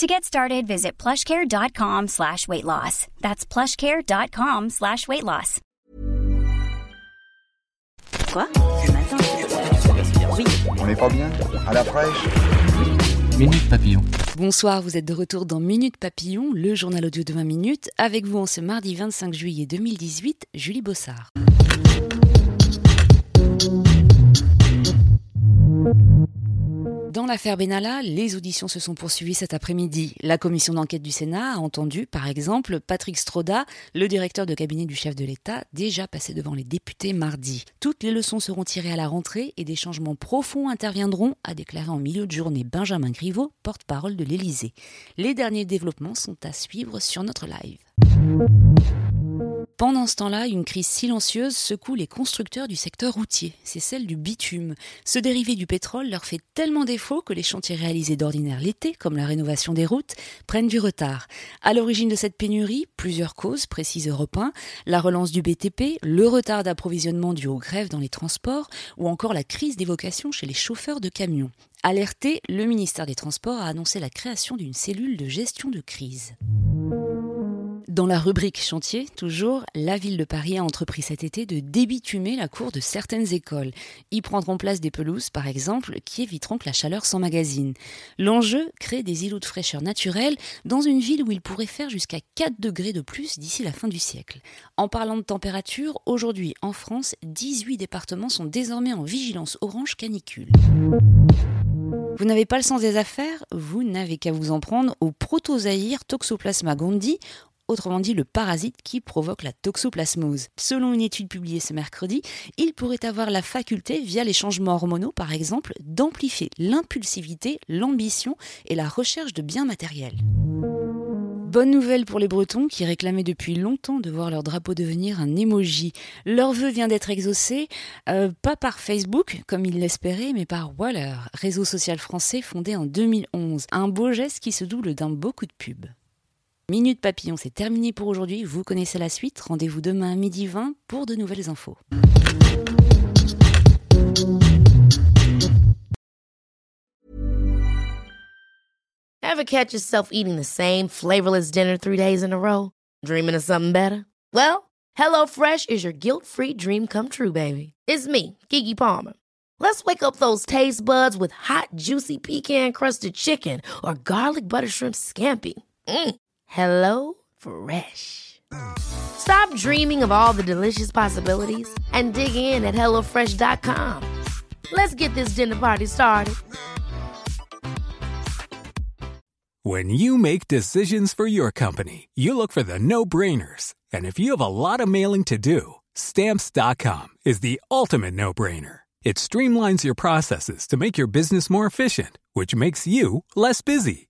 To get started, visit plushcare.com slash weight loss. That's plushcare.com slash weight loss. Quoi? Matin? Oui. On n'est pas bien? À la fraîche? Minute Papillon. Bonsoir, vous êtes de retour dans Minute Papillon, le journal audio de 20 minutes. Avec vous en ce mardi 25 juillet 2018, Julie Bossard. Dans l'affaire Benalla, les auditions se sont poursuivies cet après-midi. La commission d'enquête du Sénat a entendu, par exemple, Patrick Stroda, le directeur de cabinet du chef de l'État, déjà passé devant les députés mardi. Toutes les leçons seront tirées à la rentrée et des changements profonds interviendront, a déclaré en milieu de journée Benjamin Griveaux, porte-parole de l'Élysée. Les derniers développements sont à suivre sur notre live. Pendant ce temps-là, une crise silencieuse secoue les constructeurs du secteur routier. C'est celle du bitume. Ce dérivé du pétrole leur fait tellement défaut que les chantiers réalisés d'ordinaire l'été, comme la rénovation des routes, prennent du retard. À l'origine de cette pénurie, plusieurs causes, précise Europe 1, la relance du BTP, le retard d'approvisionnement dû aux grèves dans les transports, ou encore la crise des vocations chez les chauffeurs de camions. Alerté, le ministère des Transports a annoncé la création d'une cellule de gestion de crise. Dans la rubrique chantier, toujours, la ville de Paris a entrepris cet été de débitumer la cour de certaines écoles. Y prendront place des pelouses, par exemple, qui éviteront que la chaleur s'emmagasine. L'enjeu, créer des îlots de fraîcheur naturelle dans une ville où il pourrait faire jusqu'à 4 degrés de plus d'ici la fin du siècle. En parlant de température, aujourd'hui en France, 18 départements sont désormais en vigilance orange canicule. Vous n'avez pas le sens des affaires Vous n'avez qu'à vous en prendre au protozoaire Toxoplasma gondii, autrement dit le parasite qui provoque la toxoplasmose. Selon une étude publiée ce mercredi, il pourrait avoir la faculté, via les changements hormonaux par exemple, d'amplifier l'impulsivité, l'ambition et la recherche de biens matériels. Bonne nouvelle pour les Bretons qui réclamaient depuis longtemps de voir leur drapeau devenir un emoji. Leur vœu vient d'être exaucé, euh, pas par Facebook comme ils l'espéraient, mais par Waller, réseau social français fondé en 2011. Un beau geste qui se double d'un beau coup de pub. Minute Papillon, c'est terminé pour aujourd'hui. Vous connaissez la suite. Rendez-vous demain à midi 20 pour de nouvelles infos. Ever catch yourself eating the same flavorless dinner three days in a row? Dreaming of something better? Well, HelloFresh is your guilt-free dream come true, baby. It's me, Kiki Palmer. Let's wake up those taste buds with hot, juicy pecan-crusted chicken or garlic butter shrimp scampi. Mm. Hello Fresh. Stop dreaming of all the delicious possibilities and dig in at HelloFresh.com. Let's get this dinner party started. When you make decisions for your company, you look for the no brainers. And if you have a lot of mailing to do, Stamps.com is the ultimate no brainer. It streamlines your processes to make your business more efficient, which makes you less busy.